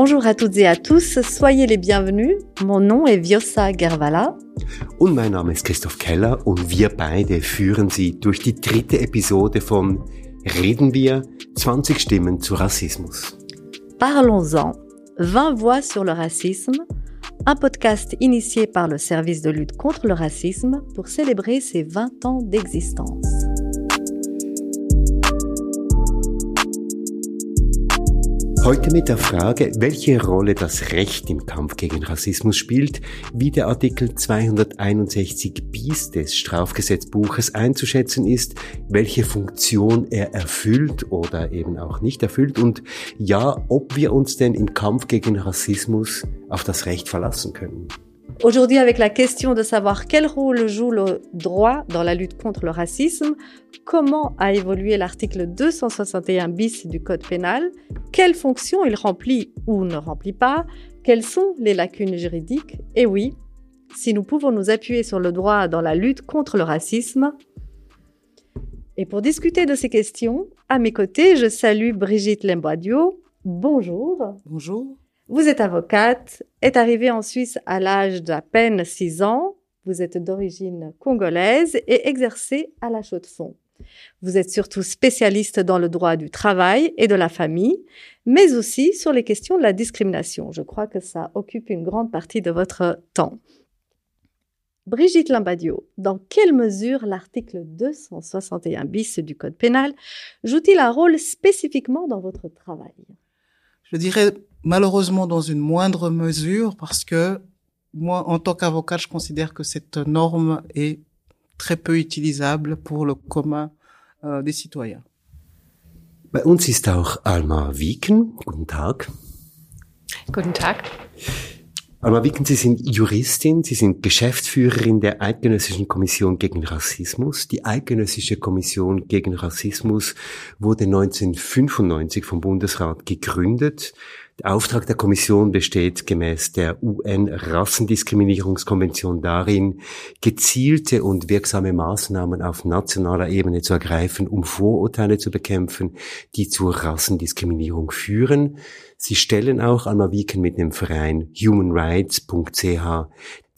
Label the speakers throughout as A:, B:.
A: Bonjour à toutes et à tous, soyez les bienvenus. Mon nom est Viosa Gervala.
B: Und mein Name ist Christoph Keller und wir beide führen Sie durch die dritte Episode von Reden wir? 20 Stimmen zu Rassismus.
A: Parlons-en. 20 voix sur le racisme, un podcast initié par le service de lutte contre le racisme pour célébrer ses 20 ans d'existence.
B: Heute mit der Frage, welche Rolle das Recht im Kampf gegen Rassismus spielt, wie der Artikel 261 bis des Strafgesetzbuches einzuschätzen ist, welche Funktion er erfüllt oder eben auch nicht erfüllt und ja, ob wir uns denn im Kampf gegen Rassismus auf das Recht verlassen können.
A: Aujourd'hui, avec la question de savoir quel rôle joue le droit dans la lutte contre le racisme, comment a évolué l'article 261 bis du Code pénal, quelles fonctions il remplit ou ne remplit pas, quelles sont les lacunes juridiques, et oui, si nous pouvons nous appuyer sur le droit dans la lutte contre le racisme. Et pour discuter de ces questions, à mes côtés, je salue Brigitte Lemboidio. Bonjour.
C: Bonjour.
A: Vous êtes avocate, est arrivée en Suisse à l'âge d'à peine 6 ans. Vous êtes d'origine congolaise et exercez à la Chaux-de-Fonds. Vous êtes surtout spécialiste dans le droit du travail et de la famille, mais aussi sur les questions de la discrimination. Je crois que ça occupe une grande partie de votre temps. Brigitte Lambadio, dans quelle mesure l'article 261 bis du Code pénal joue-t-il un rôle spécifiquement dans votre travail?
C: Je dirais malheureusement dans une moindre mesure parce que moi, en tant qu'avocat, je considère que cette norme est très peu utilisable pour le commun äh, des citoyens.
B: Bei uns ist auch Alma Wieken. Guten Tag.
D: Guten Tag.
B: Alma Wieken, Sie sind Juristin, Sie sind Geschäftsführerin der Eidgenössischen Kommission gegen Rassismus. Die Eidgenössische Kommission gegen Rassismus wurde 1995 vom Bundesrat gegründet. Der Auftrag der Kommission besteht gemäß der UN-Rassendiskriminierungskonvention darin, gezielte und wirksame Maßnahmen auf nationaler Ebene zu ergreifen, um Vorurteile zu bekämpfen, die zur Rassendiskriminierung führen. Sie stellen auch Alma Wieken mit dem Verein humanrights.ch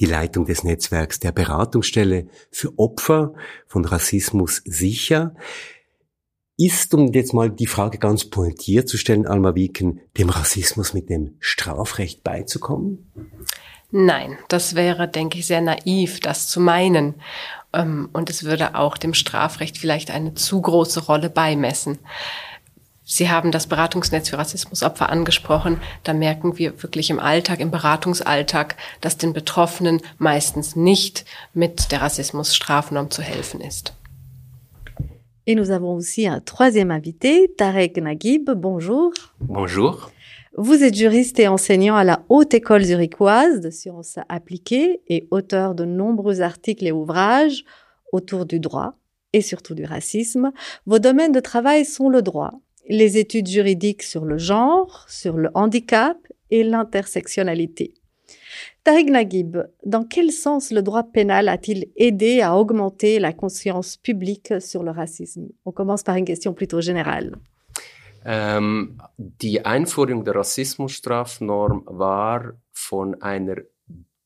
B: die Leitung des Netzwerks der Beratungsstelle für Opfer von Rassismus sicher ist, um jetzt mal die Frage ganz pointiert zu stellen, Alma Wieken, dem Rassismus mit dem Strafrecht beizukommen?
D: Nein, das wäre, denke ich, sehr naiv, das zu meinen. Ähm, und es würde auch dem Strafrecht vielleicht eine zu große Rolle beimessen. Sie haben das Beratungsnetz für Rassismusopfer angesprochen. Da merken wir wirklich im Alltag, im Beratungsalltag, dass den Betroffenen meistens nicht mit der Rassismusstrafnorm zu helfen ist.
A: Et nous avons aussi un troisième invité, Tarek Naguib. Bonjour.
E: Bonjour.
A: Vous êtes juriste et enseignant à la Haute École zurichoise de sciences appliquées et auteur de nombreux articles et ouvrages autour du droit et surtout du racisme. Vos domaines de travail sont le droit, les études juridiques sur le genre, sur le handicap et l'intersectionnalité. Tariq Naguib, dans quel sens le droit pénal a-t-il aidé à augmenter la conscience publique sur le racisme On commence par une question plutôt générale.
E: Ähm, die Einführung der Rassismusstrafnorm war von einer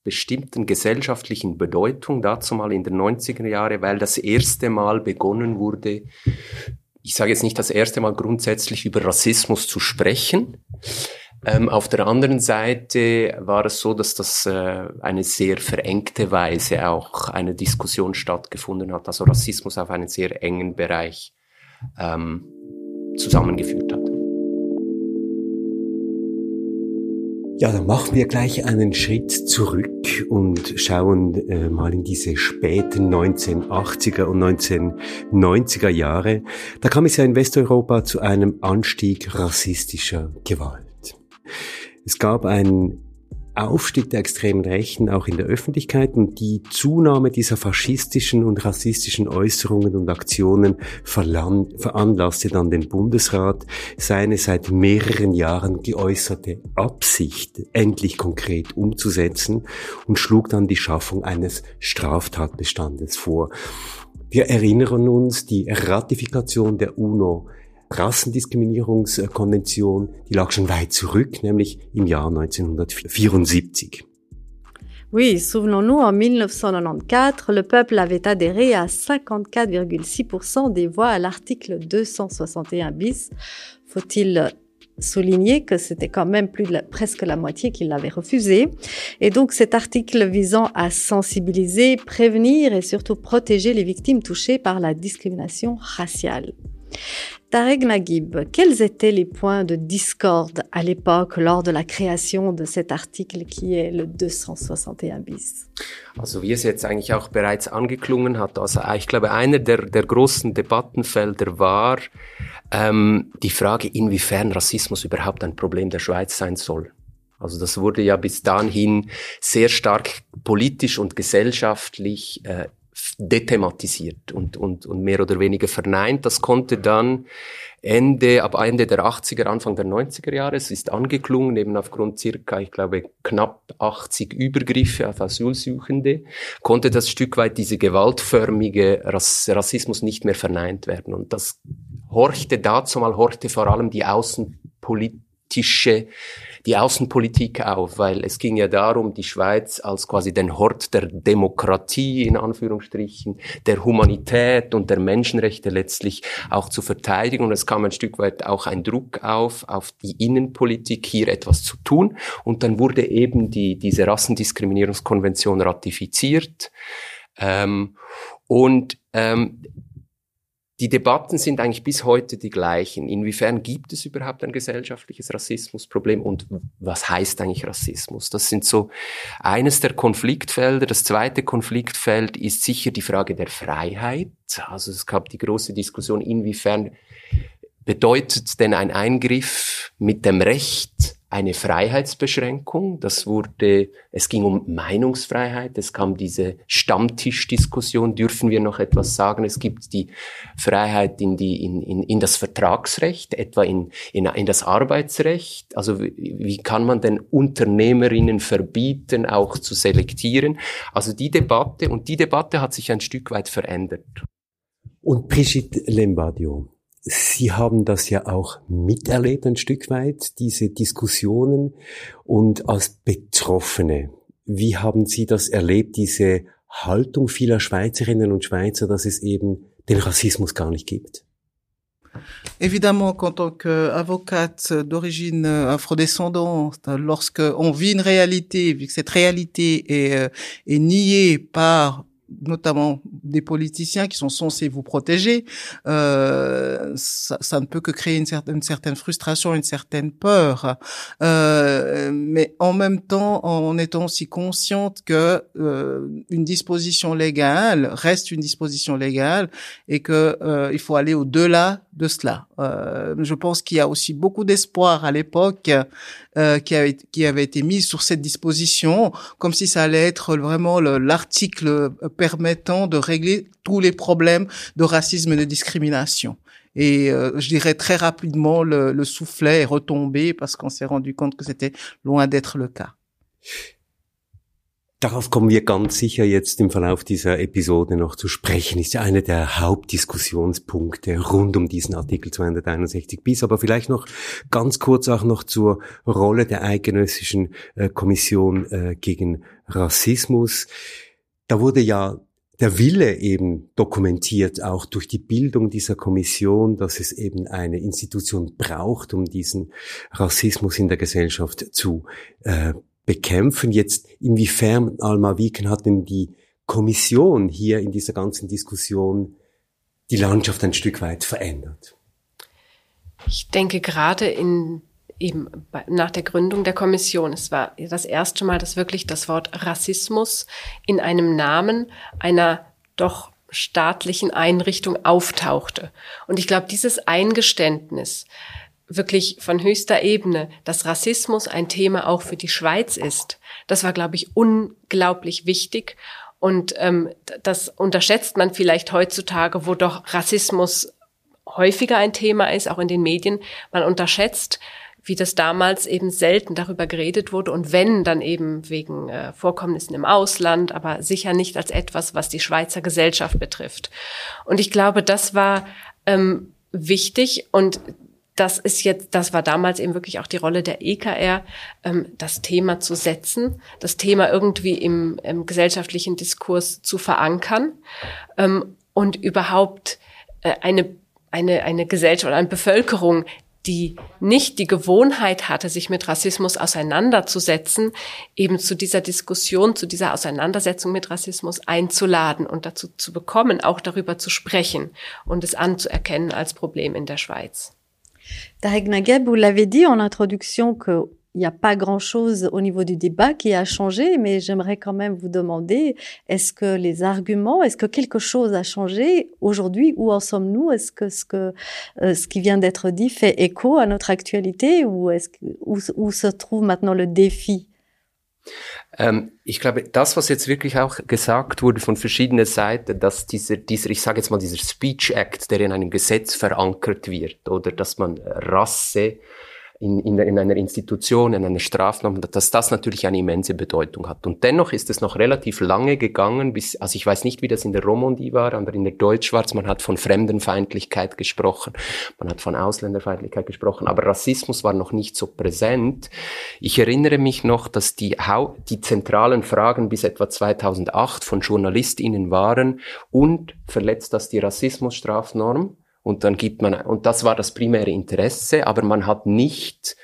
E: bestimmten gesellschaftlichen Bedeutung, dazu mal in den 90er Jahren, weil das erste Mal begonnen wurde, ich sage jetzt nicht das erste Mal grundsätzlich über Rassismus zu sprechen, ähm, auf der anderen Seite war es so, dass das äh, eine sehr verengte Weise auch eine Diskussion stattgefunden hat, also Rassismus auf einen sehr engen Bereich ähm, zusammengeführt hat.
B: Ja, dann machen wir gleich einen Schritt zurück und schauen äh, mal in diese späten 1980er und 1990er Jahre. Da kam es ja in Westeuropa zu einem Anstieg rassistischer Gewalt. Es gab einen Aufstieg der extremen Rechten auch in der Öffentlichkeit und die Zunahme dieser faschistischen und rassistischen Äußerungen und Aktionen veranlasste dann den Bundesrat, seine seit mehreren Jahren geäußerte Absicht endlich konkret umzusetzen und schlug dann die Schaffung eines Straftatbestandes vor. Wir erinnern uns, die Ratifikation der UNO Rassendiskriminierungskonvention, die lag schon weit zurück, nämlich im Jahr 1974.
A: Oui, souvenons-nous, en 1994, le peuple avait adhéré à 54,6% des voix à l'article 261 bis. Faut-il souligner que c'était quand même plus de presque la moitié qui l'avait refusé? Et donc cet article visant à sensibiliser, prévenir et surtout protéger les victimes touchées par la discrimination raciale. Tarek Naguib, quels étaient les points de discorde à l'époque lors de la création de cet artikel qui est le 261 bis?
E: Also wie es jetzt eigentlich auch bereits angeklungen hat, also ich glaube, einer der, der großen Debattenfelder war ähm, die Frage, inwiefern Rassismus überhaupt ein Problem der Schweiz sein soll. Also das wurde ja bis dahin sehr stark politisch und gesellschaftlich äh, dethematisiert und, und, und mehr oder weniger verneint. Das konnte dann Ende, ab Ende der 80er, Anfang der 90er Jahre, es ist angeklungen, eben aufgrund circa, ich glaube, knapp 80 Übergriffe auf Asylsuchende, konnte das Stück weit diese gewaltförmige Rass Rassismus nicht mehr verneint werden. Und das horchte dazu mal, horchte vor allem die außenpolitische die Außenpolitik auf, weil es ging ja darum, die Schweiz als quasi den Hort der Demokratie in Anführungsstrichen, der Humanität und der Menschenrechte letztlich auch zu verteidigen. Und es kam ein Stück weit auch ein Druck auf, auf die Innenpolitik hier etwas zu tun. Und dann wurde eben die, diese Rassendiskriminierungskonvention ratifiziert. Ähm, und ähm, die Debatten sind eigentlich bis heute die gleichen. Inwiefern gibt es überhaupt ein gesellschaftliches Rassismusproblem und was heißt eigentlich Rassismus? Das sind so eines der Konfliktfelder. Das zweite Konfliktfeld ist sicher die Frage der Freiheit. Also es gab die große Diskussion, inwiefern bedeutet denn ein Eingriff mit dem Recht eine Freiheitsbeschränkung. Das wurde, es ging um Meinungsfreiheit. Es kam diese Stammtischdiskussion. Dürfen wir noch etwas sagen? Es gibt die Freiheit in die, in, in, in das Vertragsrecht, etwa in, in, in das Arbeitsrecht. Also wie, wie kann man denn Unternehmerinnen verbieten, auch zu selektieren? Also die Debatte und die Debatte hat sich ein Stück weit verändert.
B: Und Brigitte Lembardio, Sie haben das ja auch miterlebt ein Stück weit, diese Diskussionen. Und als Betroffene, wie haben Sie das erlebt, diese Haltung vieler Schweizerinnen und Schweizer, dass es eben den Rassismus gar nicht gibt?
C: Évidemment qu'en tant qu'avocate d'origine afrodescendante, lorsque on vit une réalité, vu que cette réalité est, euh, est niée par notamment des politiciens qui sont censés vous protéger, euh, ça, ça, ne peut que créer une certaine, frustration, une certaine peur. Euh, mais en même temps, en étant aussi consciente que euh, une disposition légale reste une disposition légale et que euh, il faut aller au-delà de cela. Euh, je pense qu'il y a aussi beaucoup d'espoir à l'époque euh, qui, avait, qui avait été mis sur cette disposition, comme si ça allait être vraiment l'article permettant de régler tous les problèmes de racisme et de discrimination. Et euh, je dirais très rapidement, le, le soufflet est retombé parce qu'on s'est rendu compte que c'était loin d'être le cas.
B: Darauf kommen wir ganz sicher jetzt im Verlauf dieser Episode noch zu sprechen. Ist ja einer der Hauptdiskussionspunkte rund um diesen Artikel 261 bis. Aber vielleicht noch ganz kurz auch noch zur Rolle der Eidgenössischen äh, Kommission äh, gegen Rassismus. Da wurde ja der Wille eben dokumentiert, auch durch die Bildung dieser Kommission, dass es eben eine Institution braucht, um diesen Rassismus in der Gesellschaft zu äh, bekämpfen. Jetzt inwiefern, Alma Wieken, hat denn die Kommission hier in dieser ganzen Diskussion die Landschaft ein Stück weit verändert?
D: Ich denke gerade in eben nach der Gründung der Kommission. Es war das erste Mal, dass wirklich das Wort Rassismus in einem Namen einer doch staatlichen Einrichtung auftauchte. Und ich glaube, dieses Eingeständnis, wirklich von höchster Ebene, dass Rassismus ein Thema auch für die Schweiz ist. Das war, glaube ich, unglaublich wichtig. Und ähm, das unterschätzt man vielleicht heutzutage, wo doch Rassismus häufiger ein Thema ist, auch in den Medien. Man unterschätzt, wie das damals eben selten darüber geredet wurde und wenn, dann eben wegen äh, Vorkommnissen im Ausland, aber sicher nicht als etwas, was die Schweizer Gesellschaft betrifft. Und ich glaube, das war ähm, wichtig und das ist jetzt, das war damals eben wirklich auch die Rolle der EKR, ähm, das Thema zu setzen, das Thema irgendwie im, im gesellschaftlichen Diskurs zu verankern ähm, und überhaupt äh, eine, eine, eine Gesellschaft oder eine Bevölkerung, die nicht die Gewohnheit hatte, sich mit Rassismus auseinanderzusetzen, eben zu dieser Diskussion, zu dieser Auseinandersetzung mit Rassismus einzuladen und dazu zu bekommen, auch darüber zu sprechen und es anzuerkennen als Problem in der Schweiz.
A: Tarek Nagueb, vous l'avez dit en introduction que il n'y a pas grand-chose au niveau du débat qui a changé, mais j'aimerais quand même vous demander, est-ce que les arguments, est-ce que quelque chose a changé aujourd'hui Où en sommes-nous? Est-ce que euh, ce qui vient d'être dit fait écho à notre actualité ou est-ce que, où, se trouve maintenant le défi
E: ich glaube, das, was jetzt wirklich auch gesagt wurde von verschiedenen Seiten, dass dieser, dieser, ich sage jetzt mal, dieser Speech Act, der in einem Gesetz verankert wird, oder dass man Rasse in, in, in einer Institution, in einer Strafnorm, dass das natürlich eine immense Bedeutung hat. Und dennoch ist es noch relativ lange gegangen, bis, also ich weiß nicht, wie das in der Romandie war, aber in der Deutschschwarz, man hat von Fremdenfeindlichkeit gesprochen, man hat von Ausländerfeindlichkeit gesprochen, aber Rassismus war noch nicht so präsent. Ich erinnere mich noch, dass die, die zentralen Fragen bis etwa 2008 von JournalistInnen waren und verletzt das die Rassismusstrafnorm? Und dann gibt man, und das war das primäre Interesse, aber man hat nicht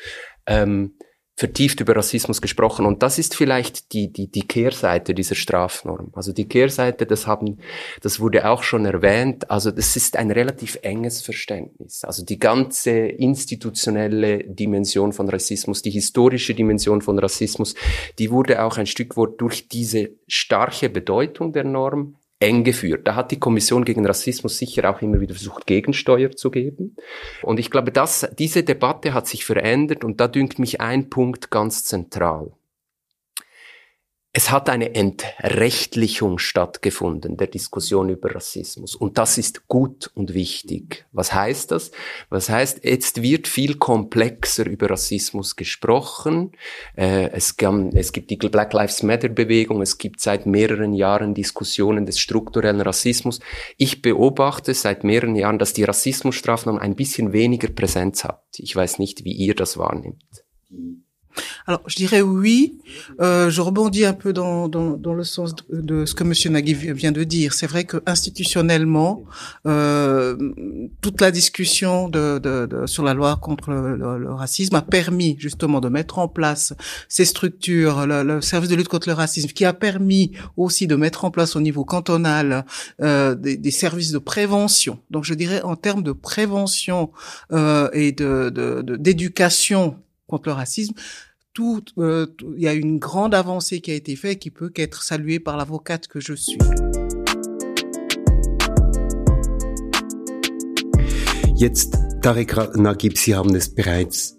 E: ähm, vertieft über Rassismus gesprochen. Und das ist vielleicht die, die, die Kehrseite dieser Strafnorm. Also die Kehrseite, das haben, das wurde auch schon erwähnt. Also das ist ein relativ enges Verständnis. Also die ganze institutionelle Dimension von Rassismus, die historische Dimension von Rassismus, die wurde auch ein Stück weit durch diese starke Bedeutung der Norm eng geführt. Da hat die Kommission gegen Rassismus sicher auch immer wieder versucht, Gegensteuer zu geben. Und ich glaube, dass diese Debatte hat sich verändert und da dünkt mich ein Punkt ganz zentral. Es hat eine Entrechtlichung stattgefunden der Diskussion über Rassismus. Und das ist gut und wichtig. Was heißt das? Was heißt, jetzt wird viel komplexer über Rassismus gesprochen. Äh, es, gibt die Black Lives Matter Bewegung. Es gibt seit mehreren Jahren Diskussionen des strukturellen Rassismus. Ich beobachte seit mehreren Jahren, dass die Rassismusstrafnorm ein bisschen weniger Präsenz hat. Ich weiß nicht, wie ihr das wahrnimmt.
C: Alors, je dirais oui. Euh, je rebondis un peu dans, dans, le sens de, ce que Monsieur Nagui vient de dire. C'est vrai que institutionnellement, euh, toute la discussion de, de, sur la loi contre le, racisme a permis justement de mettre en place ces structures, le, service de lutte contre le racisme, qui a permis aussi de mettre en place au niveau cantonal euh, des, des, services de prévention. Donc, je dirais en termes de prévention euh, et de d'éducation contre le racisme, tout, euh, il y a une grande avancée qui a été faite qui peut qu'être saluée par l'avocate que je suis.
B: Jetzt, Tarek Nagib, Sie haben es bereits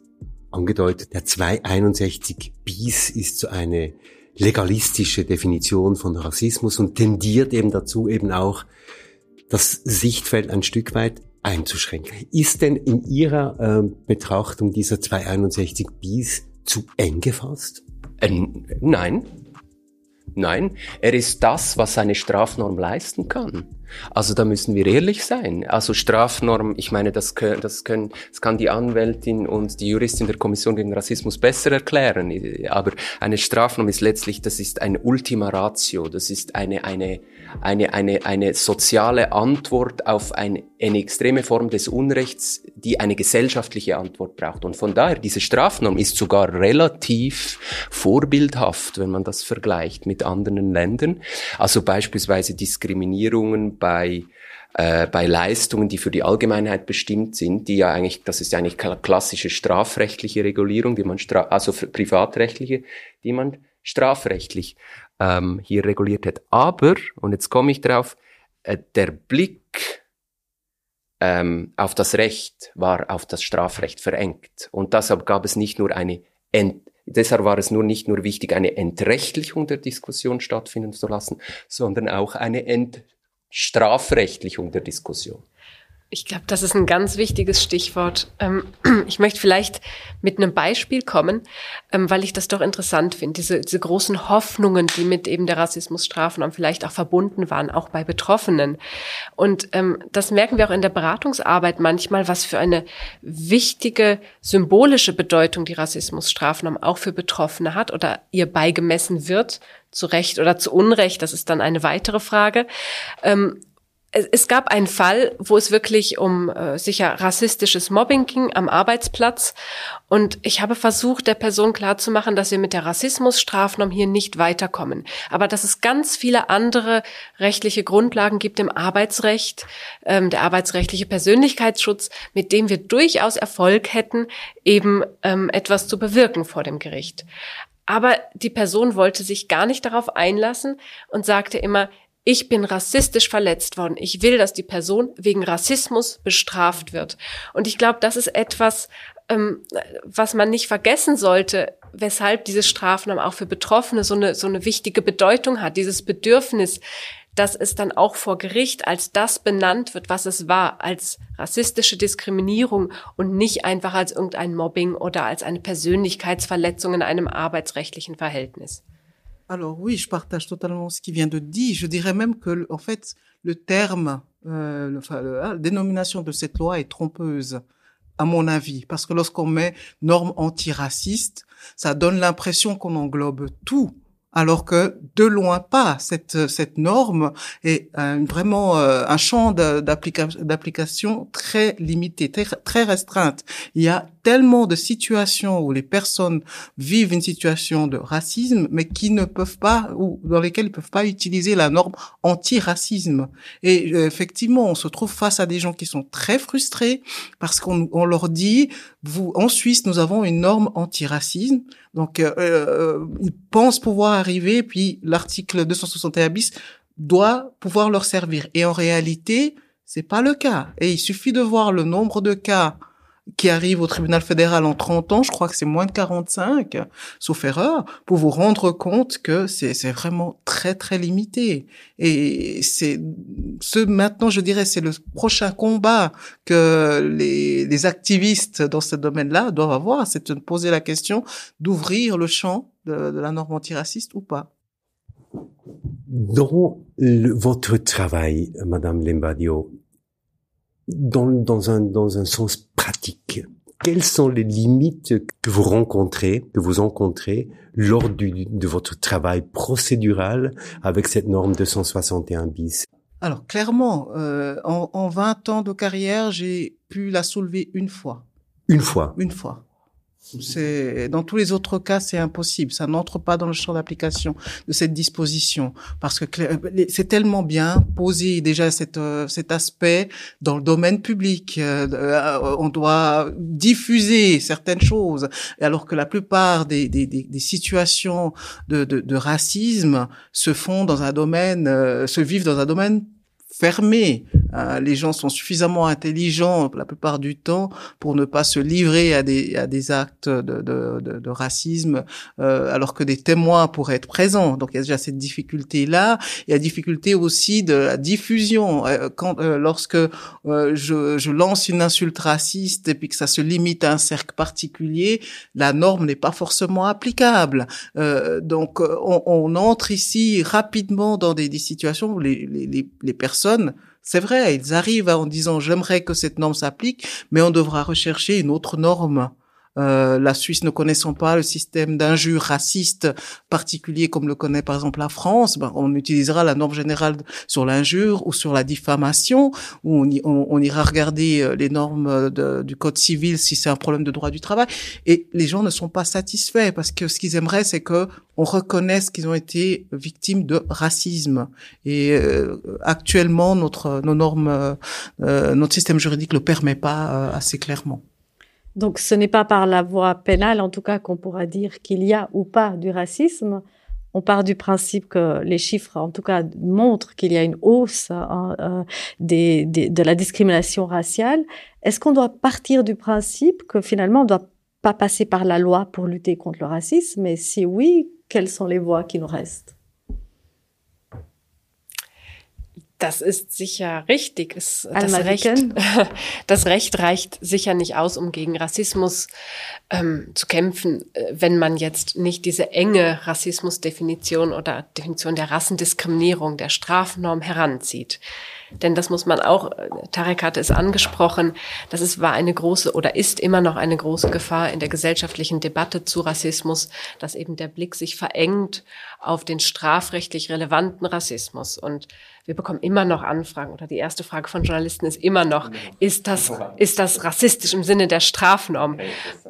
B: angedeutet, der 261 bis ist so eine legalistische Definition von Rassismus und tendiert eben dazu, eben auch das Sichtfeld ein Stück weit einzuschränken. Ist denn in Ihrer äh, Betrachtung dieser 261 bis zu eng gefasst?
E: Äh, nein. Nein, er ist das, was eine Strafnorm leisten kann. Also da müssen wir ehrlich sein. Also Strafnorm, ich meine, das, können, das, können, das kann die Anwältin und die Juristin der Kommission gegen Rassismus besser erklären. Aber eine Strafnorm ist letztlich, das ist ein Ultima Ratio, das ist eine, eine, eine, eine, eine soziale Antwort auf eine, eine extreme Form des Unrechts, die eine gesellschaftliche Antwort braucht. Und von daher, diese Strafnorm ist sogar relativ vorbildhaft, wenn man das vergleicht mit anderen Ländern. Also beispielsweise Diskriminierungen bei äh, bei Leistungen, die für die Allgemeinheit bestimmt sind, die ja eigentlich, das ist ja eigentlich klassische strafrechtliche Regulierung, die man stra also privatrechtliche, die man strafrechtlich ähm, hier reguliert hat. Aber, und jetzt komme ich drauf, äh, der Blick ähm, auf das Recht war auf das Strafrecht verengt. Und deshalb gab es nicht nur eine Ent Deshalb war es nur nicht nur wichtig, eine Entrechtlichung der Diskussion stattfinden zu lassen, sondern auch eine Entstrafrechtlichung der Diskussion.
D: Ich glaube, das ist ein ganz wichtiges Stichwort. Ähm, ich möchte vielleicht mit einem Beispiel kommen, ähm, weil ich das doch interessant finde. Diese, diese großen Hoffnungen, die mit eben der Rassismusstrafnorm vielleicht auch verbunden waren, auch bei Betroffenen. Und ähm, das merken wir auch in der Beratungsarbeit manchmal, was für eine wichtige symbolische Bedeutung die Rassismusstrafnorm auch für Betroffene hat oder ihr beigemessen wird, zu Recht oder zu Unrecht. Das ist dann eine weitere Frage es gab einen Fall, wo es wirklich um äh, sicher rassistisches Mobbing ging am Arbeitsplatz. Und ich habe versucht, der Person klarzumachen, dass wir mit der Rassismusstrafnorm hier nicht weiterkommen. Aber dass es ganz viele andere rechtliche Grundlagen gibt im Arbeitsrecht, ähm, der arbeitsrechtliche Persönlichkeitsschutz, mit dem wir durchaus Erfolg hätten, eben ähm, etwas zu bewirken vor dem Gericht. Aber die Person wollte sich gar nicht darauf einlassen und sagte immer, ich bin rassistisch verletzt worden. Ich will, dass die Person wegen Rassismus bestraft wird. Und ich glaube, das ist etwas, ähm, was man nicht vergessen sollte, weshalb diese Strafnorm auch für Betroffene so eine, so eine wichtige Bedeutung hat. Dieses Bedürfnis, dass es dann auch vor Gericht als das benannt wird, was es war, als rassistische Diskriminierung und nicht einfach als irgendein Mobbing oder als eine Persönlichkeitsverletzung in einem arbeitsrechtlichen Verhältnis.
C: Alors oui, je partage totalement ce qui vient de dit. Je dirais même que, en fait, le terme, euh, enfin, la dénomination de cette loi est trompeuse, à mon avis, parce que lorsqu'on met normes antiracistes, ça donne l'impression qu'on englobe tout alors que de loin pas cette cette norme est vraiment euh, un champ d'application très limité, très, très restreinte. Il y a tellement de situations où les personnes vivent une situation de racisme, mais qui ne peuvent pas ou dans lesquelles ils peuvent pas utiliser la norme anti-racisme. Et euh, effectivement, on se trouve face à des gens qui sont très frustrés parce qu'on on leur dit vous en Suisse nous avons une norme anti-racisme donc, euh, euh, ils pensent pouvoir arriver, puis l'article 261 bis doit pouvoir leur servir. Et en réalité, c'est pas le cas. Et il suffit de voir le nombre de cas qui arrive au tribunal fédéral en 30 ans, je crois que c'est moins de 45, sauf erreur, pour vous rendre compte que c'est vraiment très très limité. Et c'est ce maintenant, je dirais, c'est le prochain combat que les, activistes dans ce domaine-là doivent avoir, c'est de poser la question d'ouvrir le champ de, la norme antiraciste ou pas.
B: Dans votre travail, Madame Lembadio, dans, dans, un, dans un sens pratique. Quelles sont les limites que vous rencontrez, que vous rencontrez lors du, de votre travail procédural avec cette norme 261 bis?
C: Alors clairement, euh, en, en 20 ans de carrière, j'ai pu la soulever une fois.
B: Une fois
C: Une fois. C'est dans tous les autres cas, c'est impossible. Ça n'entre pas dans le champ d'application de cette disposition parce que c'est tellement bien posé déjà cet euh, cet aspect dans le domaine public. Euh, euh, on doit diffuser certaines choses, alors que la plupart des des, des, situations de, de, de racisme se font dans un domaine, se vivent dans un domaine fermé. Euh, les gens sont suffisamment intelligents la plupart du temps pour ne pas se livrer à des, à des actes de, de, de, de racisme, euh, alors que des témoins pourraient être présents. Donc il y a déjà cette difficulté-là. Il y a la difficulté aussi de la diffusion. Euh, quand, euh, lorsque euh, je, je lance une insulte raciste et puis que ça se limite à un cercle particulier, la norme n'est pas forcément applicable. donc on, on, entre ici rapidement dans des, des situations où les, les, les personnes c'est vrai, ils arrivent en disant j'aimerais que cette norme s'applique, mais on devra rechercher une autre norme euh, la Suisse ne connaissant pas le système d'injures racistes particulier comme le connaît par exemple la France, ben, on utilisera la norme générale sur l'injure ou sur la diffamation, où on, ira regarder euh, les normes du code civil si c'est un problème de droit du travail. Et les gens ne sont pas satisfaits parce que ce qu'ils aimeraient, c'est que on reconnaisse qu'ils ont été victimes de racisme. Et euh, actuellement, notre nos normes, notre système juridique le permet pas assez clairement.
A: Donc ce n'est pas par la voie pénale, en tout cas, qu'on pourra dire qu'il y a ou pas du racisme. On part du principe que les chiffres, en tout cas, montrent qu'il y a une hausse hein, euh, de la discrimination raciale. Est-ce qu'on doit partir du principe que finalement, on ne doit pas passer par la loi pour lutter contre le racisme? Et si oui, quelles sont les voies qui nous restent?
D: Das ist sicher richtig. Es, das, Recht, das Recht reicht sicher nicht aus, um gegen Rassismus ähm, zu kämpfen, äh, wenn man jetzt nicht diese enge Rassismusdefinition oder Definition der Rassendiskriminierung, der Strafnorm heranzieht. Denn das muss man auch, äh, Tarek hatte es angesprochen, das ist, war eine große oder ist immer noch eine große Gefahr in der gesellschaftlichen Debatte zu Rassismus, dass eben der Blick sich verengt auf den strafrechtlich relevanten Rassismus. Und wir bekommen immer noch Anfragen oder die erste Frage von Journalisten ist immer noch, ist das, ist das rassistisch im Sinne der Strafnorm?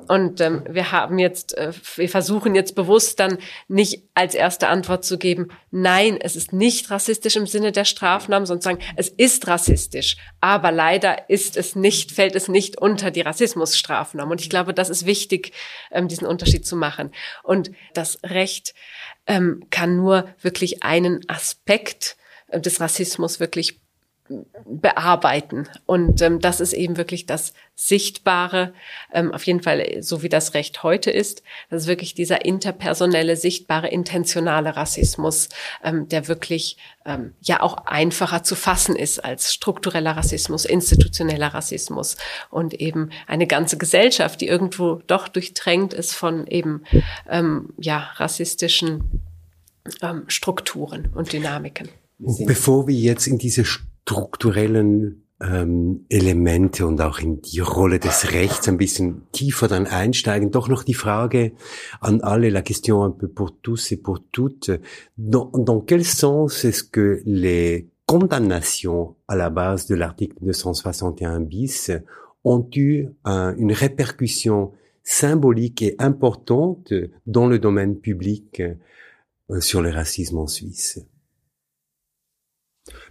D: Und ähm, wir haben jetzt, äh, wir versuchen jetzt bewusst dann nicht als erste Antwort zu geben, nein, es ist nicht rassistisch im Sinne der Strafnorm, sondern sagen, es ist rassistisch, aber leider ist es nicht, fällt es nicht unter die Rassismusstrafnorm. Und ich glaube, das ist wichtig, ähm, diesen Unterschied zu machen. Und das Recht ähm, kann nur wirklich einen Aspekt des Rassismus wirklich bearbeiten. Und ähm, das ist eben wirklich das Sichtbare, ähm, auf jeden Fall so wie das Recht heute ist. Das ist wirklich dieser interpersonelle, sichtbare, intentionale Rassismus, ähm, der wirklich ähm, ja auch einfacher zu fassen ist als struktureller Rassismus, institutioneller Rassismus und eben eine ganze Gesellschaft, die irgendwo doch durchtränkt ist von eben ähm, ja rassistischen ähm, Strukturen und Dynamiken.
B: Bevor wir jetzt in diese strukturellen ähm, Elemente und auch in die Rolle des Rechts ein bisschen tiefer dann einsteigen, doch noch die Frage an alle, la question un peu pour tous et pour toutes, dans, dans quel sens est-ce que les condamnations à la base de l'article 261 bis ont eu un, une répercussion symbolique et importante dans le domaine public euh, sur le racisme en Suisse?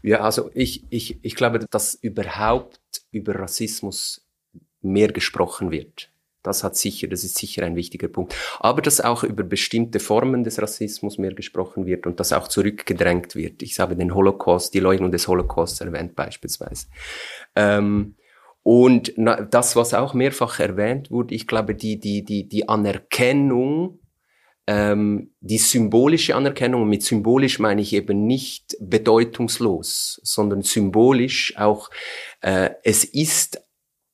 E: Ja, also ich, ich, ich glaube, dass überhaupt über Rassismus mehr gesprochen wird. Das hat sicher, das ist sicher ein wichtiger Punkt. Aber dass auch über bestimmte Formen des Rassismus mehr gesprochen wird und dass auch zurückgedrängt wird. Ich habe den Holocaust, die Leugnung des Holocaust erwähnt beispielsweise. Ähm, und das, was auch mehrfach erwähnt wurde, ich glaube, die, die, die, die Anerkennung ähm, die symbolische Anerkennung, und mit symbolisch meine ich eben nicht bedeutungslos, sondern symbolisch auch, äh, es ist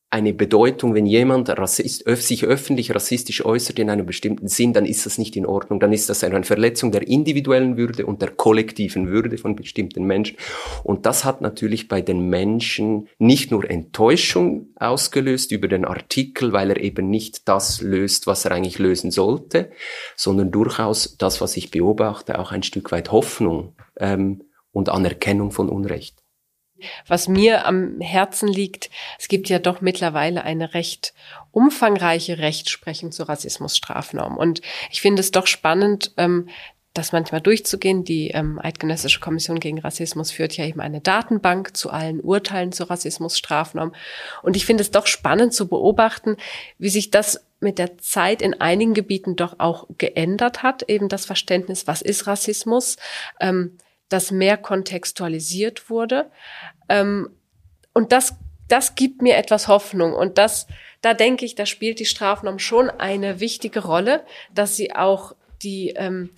E: eine Bedeutung, wenn jemand Rassist, sich öffentlich rassistisch äußert in einem bestimmten Sinn, dann ist das nicht in Ordnung. Dann ist das eine Verletzung der individuellen Würde und der kollektiven Würde von bestimmten Menschen. Und das hat natürlich bei den Menschen nicht nur Enttäuschung ausgelöst über den Artikel, weil er eben nicht das löst, was er eigentlich lösen sollte, sondern durchaus das, was ich beobachte, auch ein Stück weit Hoffnung ähm, und Anerkennung von Unrecht.
D: Was mir am Herzen liegt, es gibt ja doch mittlerweile eine recht umfangreiche Rechtsprechung zur Rassismusstrafnorm. Und ich finde es doch spannend, ähm, das manchmal durchzugehen. Die ähm, Eidgenössische Kommission gegen Rassismus führt ja eben eine Datenbank zu allen Urteilen zur Rassismusstrafnorm. Und ich finde es doch spannend zu beobachten, wie sich das mit der Zeit in einigen Gebieten doch auch geändert hat, eben das Verständnis, was ist Rassismus. Ähm, das mehr kontextualisiert wurde. Ähm, und das, das gibt mir etwas Hoffnung. Und das, da denke ich, da spielt die Strafnorm schon eine wichtige Rolle, dass sie auch die, ähm,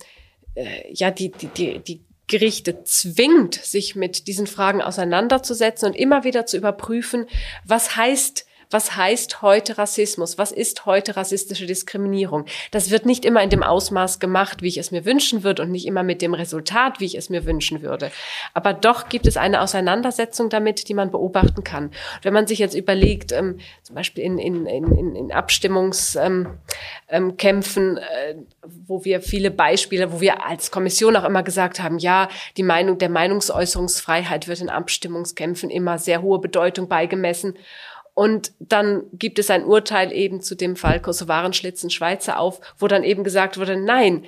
D: äh, ja, die, die, die, die Gerichte zwingt, sich mit diesen Fragen auseinanderzusetzen und immer wieder zu überprüfen, was heißt was heißt heute Rassismus? Was ist heute rassistische Diskriminierung? Das wird nicht immer in dem Ausmaß gemacht, wie ich es mir wünschen würde und nicht immer mit dem Resultat, wie ich es mir wünschen würde. Aber doch gibt es eine Auseinandersetzung damit, die man beobachten kann. Wenn man sich jetzt überlegt, ähm, zum Beispiel in, in, in, in Abstimmungskämpfen, ähm, ähm, äh, wo wir viele Beispiele, wo wir als Kommission auch immer gesagt haben, ja, die Meinung der Meinungsäußerungsfreiheit wird in Abstimmungskämpfen immer sehr hohe Bedeutung beigemessen. Und dann gibt es ein Urteil eben zu dem Fall Kosovaren-Schlitzen Schweizer auf, wo dann eben gesagt wurde, nein,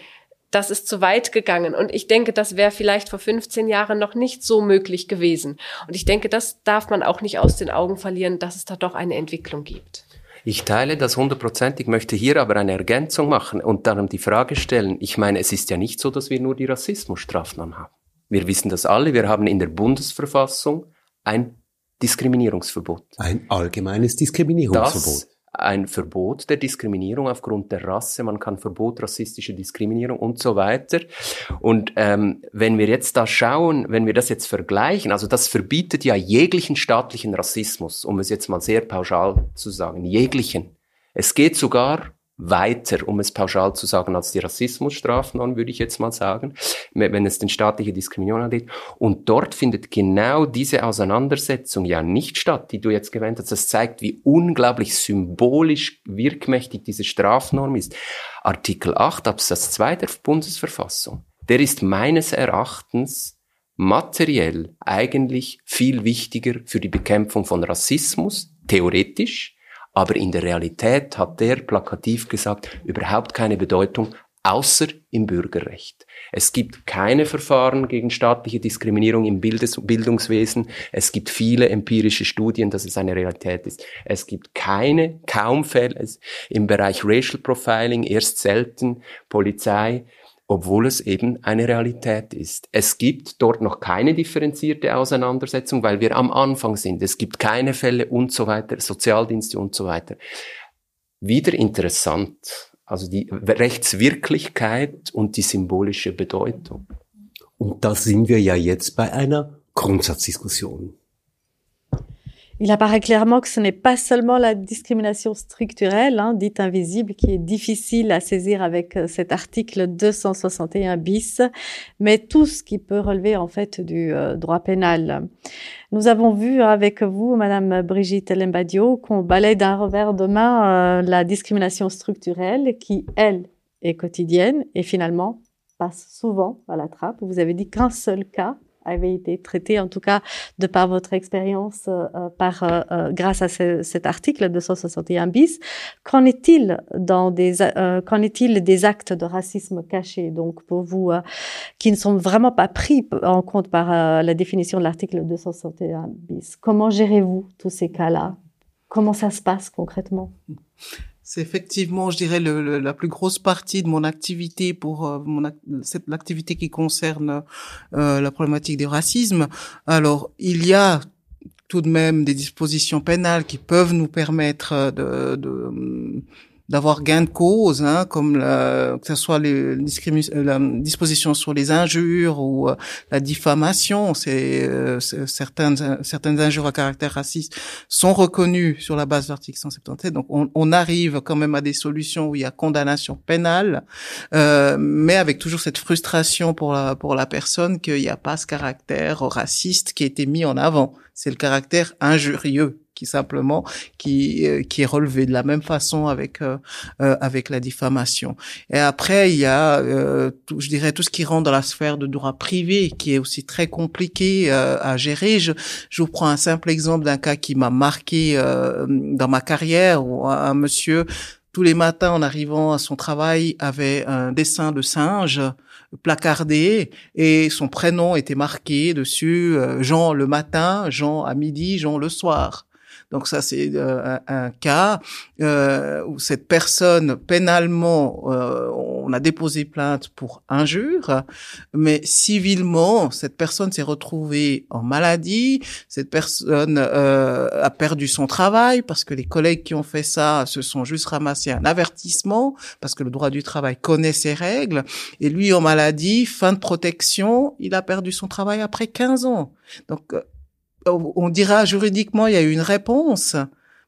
D: das ist zu weit gegangen. Und ich denke, das wäre vielleicht vor 15 Jahren noch nicht so möglich gewesen. Und ich denke, das darf man auch nicht aus den Augen verlieren, dass es da doch eine Entwicklung gibt.
E: Ich teile das hundertprozentig, möchte hier aber eine Ergänzung machen und darum die Frage stellen. Ich meine, es ist ja nicht so, dass wir nur die Rassismusstrafnorm haben. Wir wissen das alle. Wir haben in der Bundesverfassung ein Diskriminierungsverbot.
B: Ein allgemeines Diskriminierungsverbot.
E: Das ein Verbot der Diskriminierung aufgrund der Rasse, man kann Verbot rassistischer Diskriminierung und so weiter. Und ähm, wenn wir jetzt da schauen, wenn wir das jetzt vergleichen, also das verbietet ja jeglichen staatlichen Rassismus, um es jetzt mal sehr pauschal zu sagen, jeglichen. Es geht sogar weiter, um es pauschal zu sagen, als die Rassismusstrafnorm, würde ich jetzt mal sagen, wenn es den staatliche Diskriminierung angeht. Und dort findet genau diese Auseinandersetzung ja nicht statt, die du jetzt gewähnt hast. Das zeigt, wie unglaublich symbolisch wirkmächtig diese Strafnorm ist. Artikel 8 Absatz 2 der Bundesverfassung, der ist meines Erachtens materiell eigentlich viel wichtiger für die Bekämpfung von Rassismus, theoretisch, aber in der Realität hat der plakativ gesagt überhaupt keine Bedeutung, außer im Bürgerrecht. Es gibt keine Verfahren gegen staatliche Diskriminierung im Bildes Bildungswesen. Es gibt viele empirische Studien, dass es eine Realität ist. Es gibt keine, kaum Fälle im Bereich Racial Profiling, erst selten Polizei obwohl es eben eine Realität ist. Es gibt dort noch keine differenzierte Auseinandersetzung, weil wir am Anfang sind. Es gibt keine Fälle und so weiter, Sozialdienste und so weiter. Wieder interessant, also die Rechtswirklichkeit und die symbolische Bedeutung.
B: Und da sind wir ja jetzt bei einer Grundsatzdiskussion.
A: Il apparaît clairement que ce n'est pas seulement la discrimination structurelle, hein, dite invisible, qui est difficile à saisir avec euh, cet article 261 bis, mais tout ce qui peut relever en fait du euh, droit pénal. Nous avons vu avec vous, Madame Brigitte Lembadio, qu'on balaye d'un revers de main euh, la discrimination structurelle qui, elle, est quotidienne et finalement passe souvent à la trappe. Vous avez dit qu'un seul cas avait été traité, en tout cas de par votre expérience, euh, euh, par euh, euh, grâce à ce, cet article 261 bis. Qu'en est-il dans des euh, qu'en est-il des actes de racisme cachés donc pour vous qui ne sont vraiment pas pris en compte par la définition de l'article 261 bis? Comment gérez-vous tous ces cas-là? Comment ça se passe concrètement?
C: C'est effectivement, je dirais, le, la plus grosse partie de mon activité pour euh, l'activité qui concerne euh, la problématique du racisme. Alors, il y a tout de même des dispositions pénales qui peuvent nous permettre de, de d'avoir gain de cause, hein, comme la, que ce soit les, euh, la disposition sur les injures ou euh, la diffamation. C'est euh, certaines certaines injures à caractère raciste sont reconnues sur la base de l'article 177. Donc on, on, arrive quand même à des solutions où il y a condamnation pénale, euh, mais avec toujours cette frustration pour la pour la personne qu'il n'y a pas ce caractère raciste qui a été mis en avant. C'est le caractère injurieux qui simplement qui euh, qui est relevé de la même façon avec euh, euh, avec la diffamation. Et après il y a tout, je dirais tout ce qui rentre dans la sphère de droit privé qui est aussi très compliqué à gérer. Je, je vous prends un simple exemple d'un cas qui m'a marqué dans ma carrière où un, monsieur tous les matins en arrivant à son travail avait un dessin de singe placardé et son prénom était marqué dessus Jean le matin, Jean à midi, Jean le soir. Donc ça, c'est euh, un, cas euh, où cette personne, pénalement, euh, on a déposé plainte pour injure, mais civilement, cette personne s'est retrouvée en maladie, cette personne a perdu son travail parce que les collègues qui ont fait ça se sont juste ramassés un avertissement parce que le droit du travail connaît ses règles, et lui en maladie, fin de protection, il a perdu son travail après 15 ans. Donc on dira juridiquement il y a eu une réponse,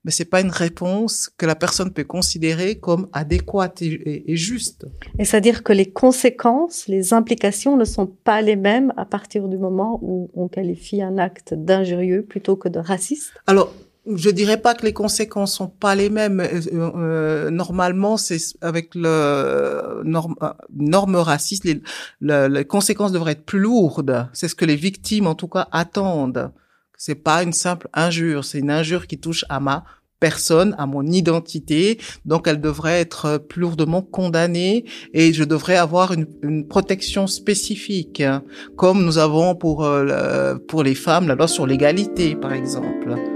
C: mais c'est pas une réponse que la personne peut considérer comme adéquate et, juste.
A: Et c'est-à-dire que les conséquences, les implications ne sont pas les mêmes à partir du moment où on qualifie un acte d'injurieux plutôt que de raciste?
C: Alors, je dirais pas que les conséquences sont pas les mêmes. Euh, euh, normalement, c'est avec le norme, euh, norme raciste, les, les conséquences devraient être plus lourdes. C'est ce que les victimes, en tout cas, attendent. C'est pas une simple injure, c'est une injure qui touche à ma personne, à mon identité, donc elle devrait être plus lourdement condamnée et je devrais avoir une, protection spécifique, hein, comme nous avons pour, euh, pour les femmes la loi sur l'égalité, par exemple.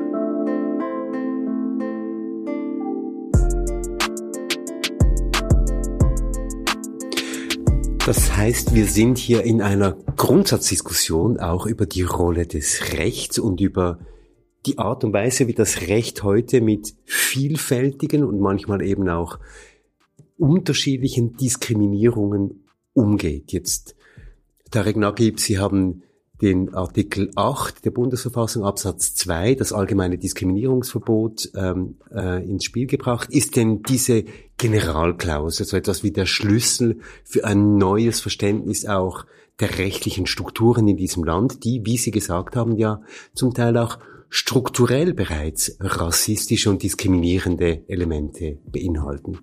B: Das heißt, wir sind hier in einer Grundsatzdiskussion auch über die Rolle des Rechts und über die Art und Weise, wie das Recht heute mit vielfältigen und manchmal eben auch unterschiedlichen Diskriminierungen umgeht. Jetzt, Tarek Nagib, Sie haben den Artikel 8 der Bundesverfassung Absatz 2, das allgemeine Diskriminierungsverbot, ähm, äh, ins Spiel gebracht. Ist denn diese Generalklausel so etwas wie der Schlüssel für ein neues Verständnis auch der rechtlichen Strukturen in diesem Land, die, wie Sie gesagt haben, ja zum Teil auch strukturell bereits rassistische und diskriminierende Elemente beinhalten?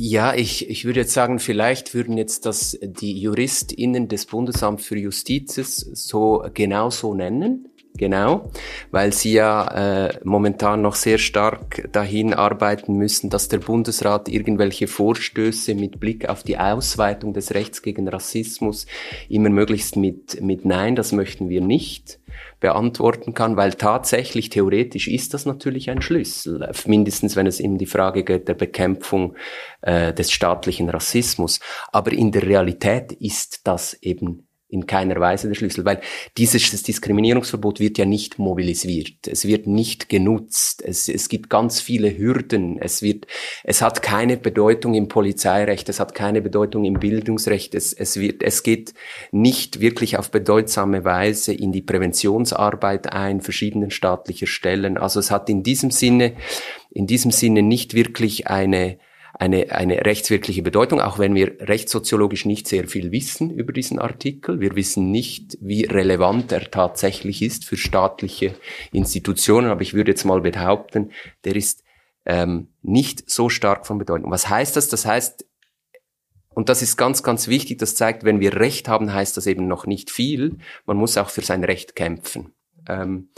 E: Ja, ich, ich würde jetzt sagen, vielleicht würden jetzt das die JuristInnen des Bundesamt für Justiz so genau so nennen. Genau, weil sie ja äh, momentan noch sehr stark dahin arbeiten müssen, dass der Bundesrat irgendwelche Vorstöße mit Blick auf die Ausweitung des Rechts gegen Rassismus immer möglichst mit, mit Nein, das möchten wir nicht beantworten kann, weil tatsächlich theoretisch ist das natürlich ein Schlüssel, mindestens wenn es um die Frage geht der Bekämpfung äh, des staatlichen Rassismus. Aber in der Realität ist das eben in keiner Weise der Schlüssel, weil dieses Diskriminierungsverbot wird ja nicht mobilisiert, es wird nicht genutzt, es, es gibt ganz viele Hürden, es wird, es hat keine Bedeutung im Polizeirecht, es hat keine Bedeutung im Bildungsrecht, es, es wird, es geht nicht wirklich auf bedeutsame Weise in die Präventionsarbeit ein, verschiedenen staatlicher Stellen. Also es hat in diesem Sinne, in diesem Sinne nicht wirklich eine eine, eine rechtswirkliche Bedeutung, auch wenn wir rechtssoziologisch nicht sehr viel wissen über diesen Artikel. Wir wissen nicht, wie relevant er tatsächlich ist für staatliche Institutionen, aber ich würde jetzt mal behaupten, der ist ähm, nicht so stark von Bedeutung. Was heißt das? Das heißt, und das ist ganz, ganz wichtig, das zeigt, wenn wir Recht haben, heißt das eben noch nicht viel. Man muss auch für sein Recht kämpfen. Ähm,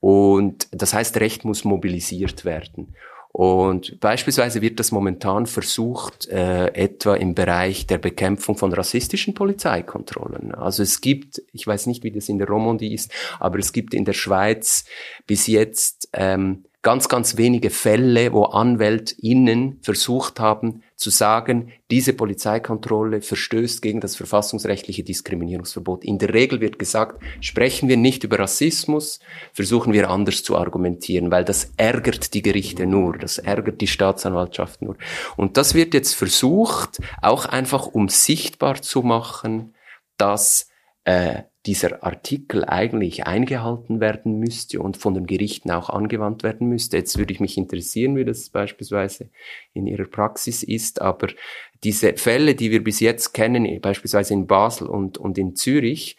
E: und das heißt, Recht muss mobilisiert werden. Und beispielsweise wird das momentan versucht, äh, etwa im Bereich der Bekämpfung von rassistischen Polizeikontrollen. Also es gibt, ich weiß nicht, wie das in der Romandie ist, aber es gibt in der Schweiz bis jetzt ähm, ganz, ganz wenige Fälle, wo AnwältInnen versucht haben zu sagen, diese Polizeikontrolle verstößt gegen das verfassungsrechtliche Diskriminierungsverbot. In der Regel wird gesagt, sprechen wir nicht über Rassismus, versuchen wir anders zu argumentieren, weil das ärgert die Gerichte nur, das ärgert die Staatsanwaltschaft nur. Und das wird jetzt versucht, auch einfach um sichtbar zu machen, dass äh, dieser Artikel eigentlich eingehalten werden müsste und von den Gerichten auch angewandt werden müsste. Jetzt würde ich mich interessieren, wie das beispielsweise in Ihrer Praxis ist, aber diese Fälle, die wir bis jetzt kennen, beispielsweise in Basel und, und in Zürich,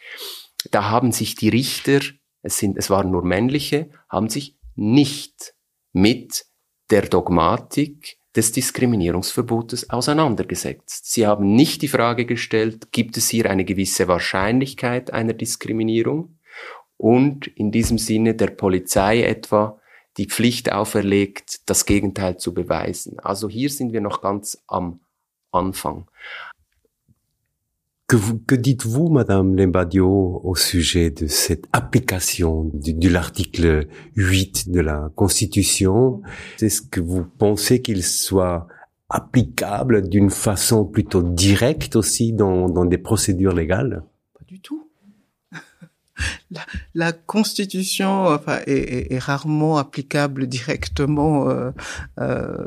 E: da haben sich die Richter, es sind, es waren nur männliche, haben sich nicht mit der Dogmatik des Diskriminierungsverbotes auseinandergesetzt. Sie haben nicht die Frage gestellt, gibt es hier eine gewisse Wahrscheinlichkeit einer Diskriminierung und in diesem Sinne der Polizei etwa die Pflicht auferlegt, das Gegenteil zu beweisen. Also hier sind wir noch ganz am Anfang.
B: Que, que dites-vous, Madame Lembadio, au sujet de cette application de, de l'article 8 de la Constitution? Est-ce que vous pensez qu'il soit applicable d'une façon plutôt directe aussi dans, dans des procédures légales?
C: Pas du tout la, la, Constitution enfin, est, est, est, rarement applicable directement euh, euh,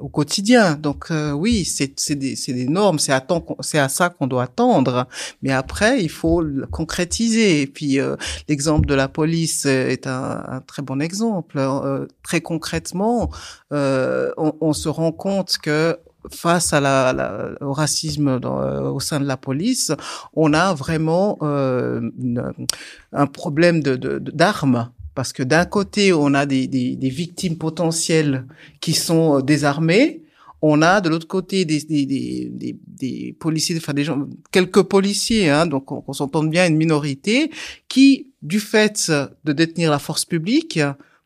C: au quotidien. Donc euh, oui, c'est des, des, normes, c'est à, à, ça qu'on doit attendre. Mais après, il faut le concrétiser. Et puis euh, l'exemple de la police est un, un très bon exemple. Euh, très concrètement, euh, on, on, se rend compte que face à la, au racisme euh, au sein de la police, on a vraiment euh, un problème d'armes. Parce que d'un côté, on a des, victimes potentielles qui sont euh, désarmées, on a de l'autre côté des, policiers, enfin des gens, quelques policiers, hein, donc on, on s'entend bien, une minorité, qui, du fait de détenir la force publique,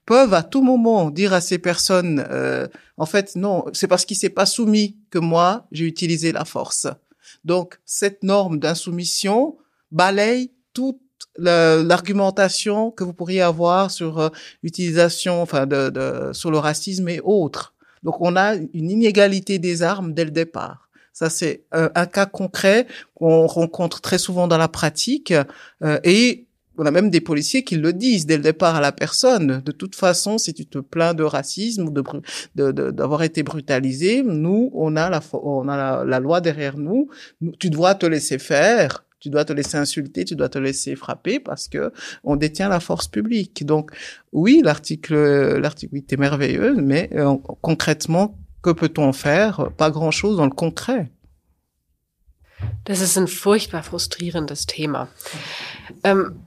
C: peuvent à tout moment dire à ces personnes, euh, en fait, non, c'est parce qu'il s'est pas soumis que moi, j'ai utilisé la force. Donc, cette norme d'insoumission balaye toute l'argumentation que vous pourriez avoir sur euh, l'utilisation, enfin, de, de, sur le racisme et autres. Donc, on a une inégalité des armes dès le départ. Ça, c'est un, un, cas concret qu'on rencontre très souvent dans la pratique euh, et on a même des policiers qui le disent dès le départ à la personne. De toute façon, si tu te plains de racisme ou de d'avoir été brutalisé, nous, on a la on a la, loi derrière nous. Tu dois te laisser faire. Tu dois te laisser insulter, tu dois te laisser frapper parce que on détient la force publique. Donc oui, l'article l'article 8 est merveilleux, mais euh, concrètement, que peut-on faire? Pas grand-chose dans le concret.
D: Das ist ein furchtbar frustrierendes Thema. Ähm,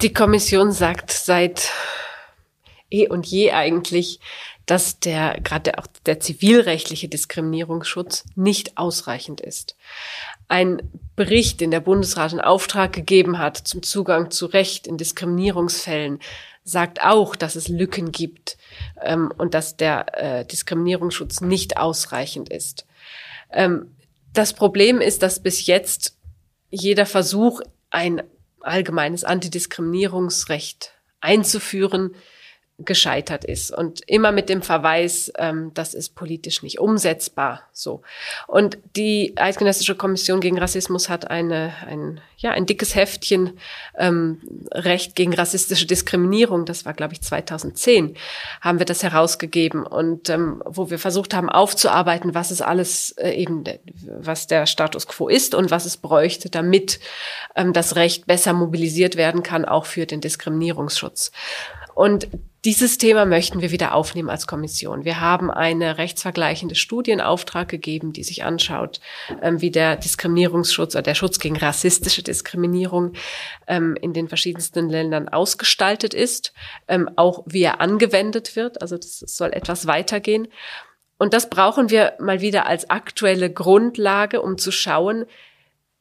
D: die Kommission sagt seit eh und je eigentlich, dass der gerade auch der zivilrechtliche Diskriminierungsschutz nicht ausreichend ist. Ein Bericht, den der Bundesrat in Auftrag gegeben hat zum Zugang zu Recht in Diskriminierungsfällen, sagt auch, dass es Lücken gibt ähm, und dass der äh, Diskriminierungsschutz nicht ausreichend ist. Ähm, das Problem ist, dass bis jetzt jeder Versuch, ein allgemeines Antidiskriminierungsrecht einzuführen, gescheitert ist und immer mit dem Verweis, ähm, das ist politisch nicht umsetzbar. So und die Eidgenössische Kommission gegen Rassismus hat eine ein ja ein dickes Heftchen ähm, Recht gegen rassistische Diskriminierung. Das war glaube ich 2010 haben wir das herausgegeben und ähm, wo wir versucht haben aufzuarbeiten, was es alles äh, eben was der Status quo ist und was es bräuchte, damit ähm, das Recht besser mobilisiert werden kann, auch für den Diskriminierungsschutz. Und dieses Thema möchten wir wieder aufnehmen als Kommission. Wir haben eine rechtsvergleichende Studie in Auftrag gegeben, die sich anschaut, ähm, wie der Diskriminierungsschutz oder der Schutz gegen rassistische Diskriminierung ähm, in den verschiedensten Ländern ausgestaltet ist, ähm, auch wie er angewendet wird. Also das soll etwas weitergehen. Und das brauchen wir mal wieder als aktuelle Grundlage, um zu schauen,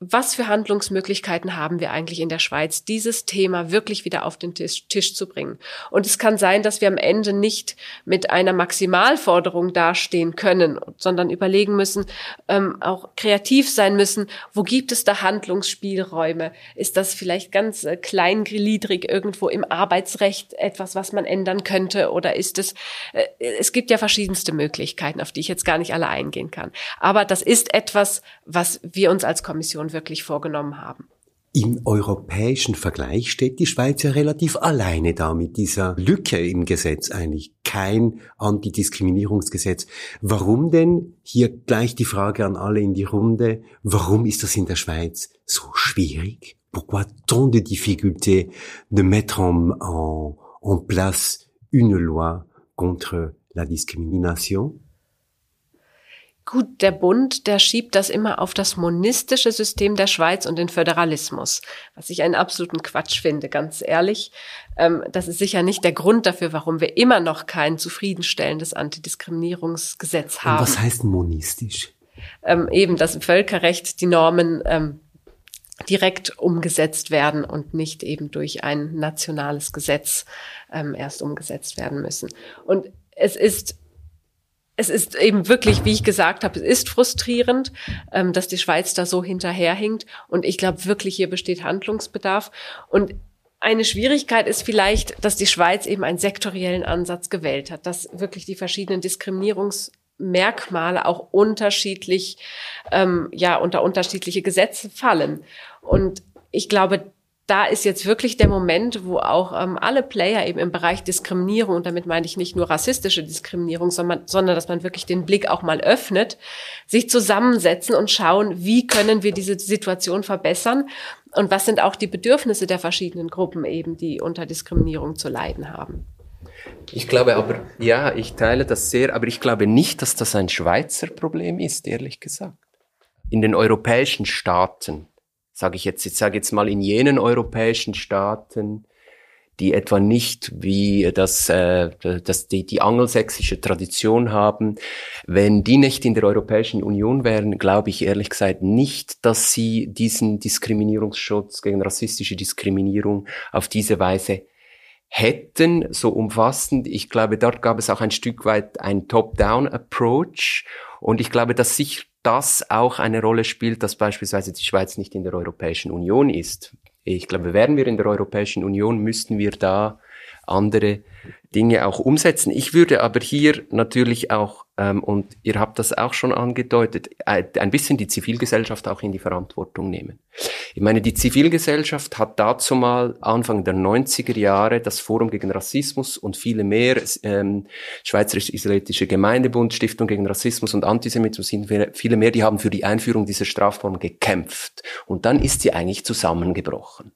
D: was für Handlungsmöglichkeiten haben wir eigentlich in der Schweiz, dieses Thema wirklich wieder auf den Tisch, Tisch, zu bringen. Und es kann sein, dass wir am Ende nicht mit einer Maximalforderung dastehen können, sondern überlegen müssen, ähm, auch kreativ sein müssen, wo gibt es da Handlungsspielräume? Ist das vielleicht ganz äh, kleingliedrig irgendwo im Arbeitsrecht etwas, was man ändern könnte? Oder ist es, äh, es gibt ja verschiedenste Möglichkeiten, auf die ich jetzt gar nicht alle eingehen kann. Aber das ist etwas, was wir uns als Kommission wirklich vorgenommen haben.
B: Im europäischen Vergleich steht die Schweiz ja relativ alleine da mit dieser Lücke im Gesetz eigentlich. Kein Antidiskriminierungsgesetz. Warum denn? Hier gleich die Frage an alle in die Runde. Warum ist das in der Schweiz so schwierig? Pourquoi tant de difficultés de mettre en, en, en place une loi contre la discrimination?
D: Gut, der Bund, der schiebt das immer auf das monistische System der Schweiz und den Föderalismus, was ich einen absoluten Quatsch finde, ganz ehrlich. Ähm, das ist sicher nicht der Grund dafür, warum wir immer noch kein zufriedenstellendes Antidiskriminierungsgesetz haben. Und
B: was heißt monistisch?
D: Ähm, eben, dass im Völkerrecht die Normen ähm, direkt umgesetzt werden und nicht eben durch ein nationales Gesetz ähm, erst umgesetzt werden müssen. Und es ist es ist eben wirklich, wie ich gesagt habe, es ist frustrierend, ähm, dass die Schweiz da so hinterherhinkt. Und ich glaube wirklich, hier besteht Handlungsbedarf. Und eine Schwierigkeit ist vielleicht, dass die Schweiz eben einen sektoriellen Ansatz gewählt hat, dass wirklich die verschiedenen Diskriminierungsmerkmale auch unterschiedlich, ähm, ja, unter unterschiedliche Gesetze fallen. Und ich glaube, da ist jetzt wirklich der Moment, wo auch ähm, alle Player eben im Bereich Diskriminierung, und damit meine ich nicht nur rassistische Diskriminierung, sondern, sondern dass man wirklich den Blick auch mal öffnet, sich zusammensetzen und schauen, wie können wir diese Situation verbessern und was sind auch die Bedürfnisse der verschiedenen Gruppen eben, die unter Diskriminierung zu leiden haben.
E: Ich glaube aber, ja, ich teile das sehr, aber ich glaube nicht, dass das ein Schweizer Problem ist, ehrlich gesagt. In den europäischen Staaten sage ich jetzt, ich sage jetzt mal in jenen europäischen Staaten, die etwa nicht wie das, äh, das die, die angelsächsische Tradition haben, wenn die nicht in der Europäischen Union wären, glaube ich ehrlich gesagt nicht, dass sie diesen Diskriminierungsschutz gegen rassistische Diskriminierung auf diese Weise hätten, so umfassend. Ich glaube, dort gab es auch ein Stück weit ein Top-Down-Approach. Und ich glaube, dass sich das auch eine Rolle spielt, dass beispielsweise die Schweiz nicht in der Europäischen Union ist. Ich glaube, wären wir in der Europäischen Union, müssten wir da andere Dinge auch umsetzen. Ich würde aber hier natürlich auch, ähm, und ihr habt das auch schon angedeutet, ein bisschen die Zivilgesellschaft auch in die Verantwortung nehmen. Ich meine, die Zivilgesellschaft hat dazu mal Anfang der 90er Jahre das Forum gegen Rassismus und viele mehr, ähm, Schweizerisch-Israelitische Gemeindebund, Stiftung gegen Rassismus und Antisemitismus, viele mehr, die haben für die Einführung dieser Strafform gekämpft. Und dann ist sie eigentlich zusammengebrochen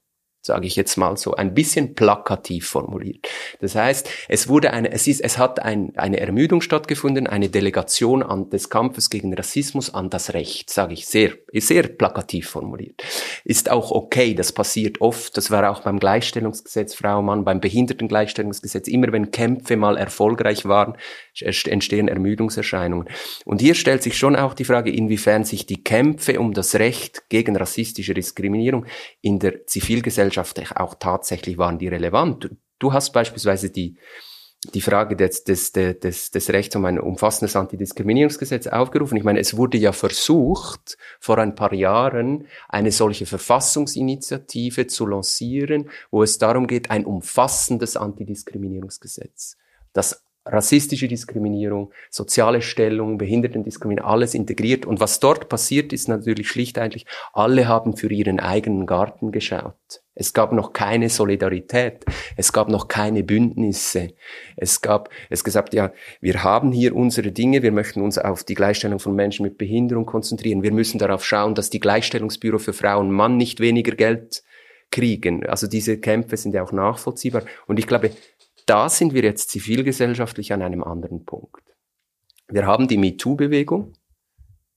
E: sage ich jetzt mal so, ein bisschen plakativ formuliert. Das heißt, es wurde eine, es ist, es hat ein, eine Ermüdung stattgefunden, eine Delegation an des Kampfes gegen Rassismus an das Recht, sage ich sehr, sehr plakativ formuliert. Ist auch okay, das passiert oft, das war auch beim Gleichstellungsgesetz Frau Mann, beim Behindertengleichstellungsgesetz, immer wenn Kämpfe mal erfolgreich waren, entstehen Ermüdungserscheinungen. Und hier stellt sich schon auch die Frage, inwiefern sich die Kämpfe um das Recht gegen rassistische Diskriminierung in der Zivilgesellschaft auch tatsächlich waren die relevant. Du hast beispielsweise die, die Frage des, des, des, des Rechts um ein umfassendes Antidiskriminierungsgesetz aufgerufen. Ich meine, es wurde ja versucht, vor ein paar Jahren eine solche Verfassungsinitiative zu lancieren, wo es darum geht, ein umfassendes Antidiskriminierungsgesetz, das rassistische Diskriminierung, soziale Stellung, Behindertendiskriminierung, alles integriert. Und was dort passiert, ist natürlich schlicht eigentlich, alle haben für ihren eigenen Garten geschaut. Es gab noch keine Solidarität. Es gab noch keine Bündnisse. Es gab, es gesagt, ja, wir haben hier unsere Dinge. Wir möchten uns auf die Gleichstellung von Menschen mit Behinderung konzentrieren. Wir müssen darauf schauen, dass die Gleichstellungsbüro für Frauen und Mann nicht weniger Geld kriegen. Also diese Kämpfe sind ja auch nachvollziehbar. Und ich glaube, da sind wir jetzt zivilgesellschaftlich an einem anderen Punkt. Wir haben die MeToo-Bewegung,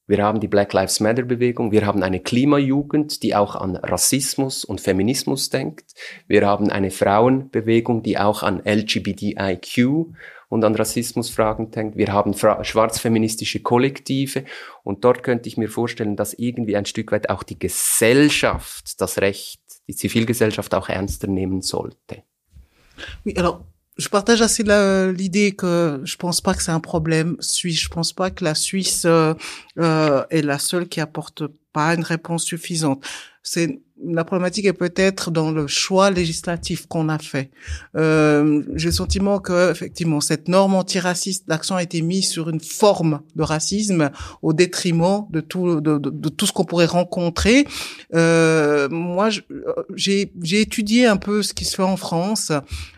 E: wir haben die Black Lives Matter-Bewegung, wir haben eine Klimajugend, die auch an Rassismus und Feminismus denkt, wir haben eine Frauenbewegung, die auch an LGBTIQ und an Rassismusfragen denkt, wir haben schwarzfeministische Kollektive. Und dort könnte ich mir vorstellen, dass irgendwie ein Stück weit auch die Gesellschaft das Recht, die Zivilgesellschaft auch ernster nehmen sollte.
C: Oui, alors je partage assez l'idée que je pense pas que c'est un problème suisse. Je pense pas que la Suisse euh, euh, est la seule qui apporte pas une réponse suffisante. C'est la problématique est peut-être dans le choix législatif qu'on a fait. Euh, J'ai le sentiment que effectivement cette norme antiraciste, l'accent a été mis sur une forme de racisme au détriment de tout de, tout ce qu'on pourrait rencontrer. Euh, moi, j'ai étudié un peu ce qui se fait en France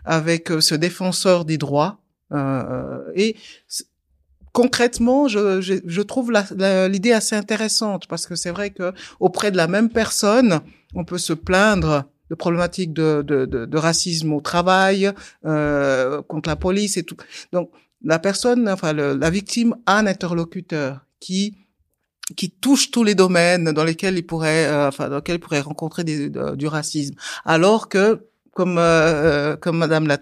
C: avec euh, ce défenseur des droits euh, et concrètement, je, je, je trouve l'idée assez intéressante parce que c'est vrai que auprès de la même personne, on peut se plaindre de problématiques de, de, de, de racisme au travail, euh, contre la police et tout. Donc, la personne, enfin, la victime a un interlocuteur qui qui touche tous les domaines dans lesquels il pourrait, euh, enfin, dans lesquels il pourrait rencontrer du racisme. Alors que comme euh, comme Madame l'a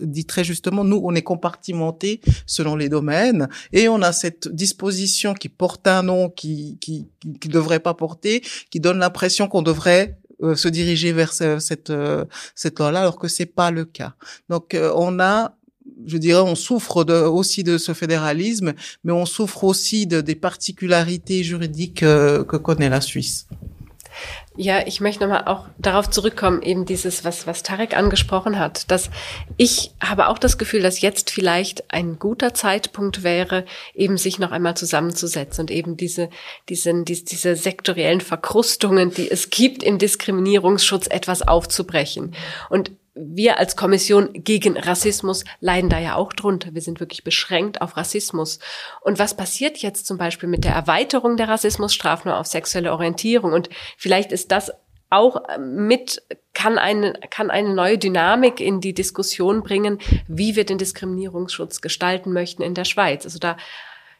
C: dit très justement, nous on est compartimenté selon les domaines et on a cette disposition qui porte un nom qui qui qui, devrait pas porter, qui donne l'impression qu'on devrait euh, se diriger vers cette euh, cette loi-là, alors que c'est pas le cas. Donc on a je dirais, on souffre de, aussi de ce fédéralisme, mais on souffre aussi de, des particularités juridiques que connaît la Suisse.
D: Ja, ich möchte nochmal auch darauf zurückkommen, eben dieses, was, was Tarek angesprochen hat, dass ich habe auch das Gefühl, dass jetzt vielleicht ein guter Zeitpunkt wäre, eben sich noch einmal zusammenzusetzen und eben diese, diesen, diese, diese sektoriellen Verkrustungen, die es gibt im Diskriminierungsschutz, etwas aufzubrechen. Und wir als Kommission gegen Rassismus leiden da ja auch drunter. Wir sind wirklich beschränkt auf Rassismus. Und was passiert jetzt zum Beispiel mit der Erweiterung der Rassismusstrafen auf sexuelle Orientierung? Und vielleicht ist das auch mit, kann eine, kann eine neue Dynamik in die Diskussion bringen, wie wir den Diskriminierungsschutz gestalten möchten in der Schweiz. Also da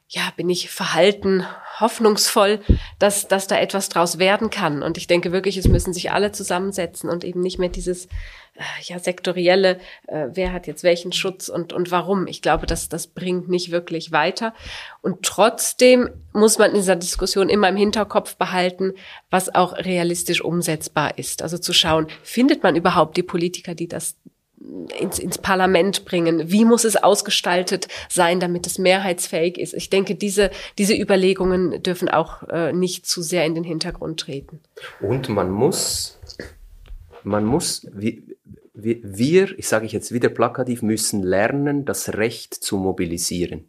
D: ja, bin ich verhalten, hoffnungsvoll, dass, dass da etwas draus werden kann. Und ich denke wirklich, es müssen sich alle zusammensetzen und eben nicht mehr dieses äh, ja sektorielle, äh, wer hat jetzt welchen Schutz und und warum. Ich glaube, dass das bringt nicht wirklich weiter. Und trotzdem muss man in dieser Diskussion immer im Hinterkopf behalten, was auch realistisch umsetzbar ist. Also zu schauen, findet man überhaupt die Politiker, die das ins, ins Parlament bringen? Wie muss es ausgestaltet sein, damit es mehrheitsfähig ist? Ich denke, diese, diese Überlegungen dürfen auch äh, nicht zu sehr in den Hintergrund treten.
E: Und man muss, man muss, wie, wir, ich sage ich jetzt wieder plakativ, müssen lernen, das Recht zu mobilisieren.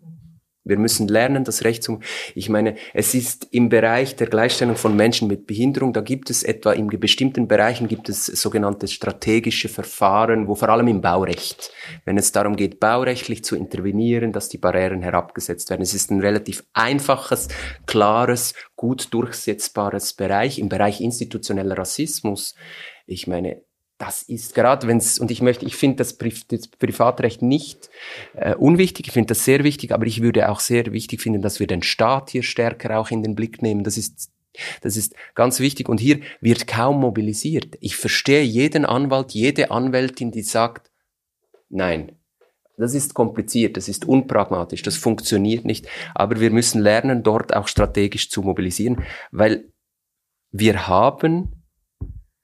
E: Wir müssen lernen, das Recht zum, ich meine, es ist im Bereich der Gleichstellung von Menschen mit Behinderung, da gibt es etwa in bestimmten Bereichen gibt es sogenannte strategische Verfahren, wo vor allem im Baurecht, wenn es darum geht, baurechtlich zu intervenieren, dass die Barrieren herabgesetzt werden. Es ist ein relativ einfaches, klares, gut durchsetzbares Bereich. Im Bereich institutioneller Rassismus, ich meine, das ist gerade, wenn es, und ich möchte, ich finde das, Pri das, Privatrecht nicht äh, unwichtig, ich finde das sehr wichtig, aber ich würde auch sehr wichtig finden, dass wir den Staat hier stärker auch in den Blick nehmen. Das ist das ist ganz wichtig und hier wird kaum mobilisiert. Ich verstehe jeden Anwalt, jede Anwältin, die sagt, nein, das ist kompliziert, das ist unpragmatisch, das funktioniert nicht, aber wir müssen lernen, dort auch strategisch zu mobilisieren, weil wir haben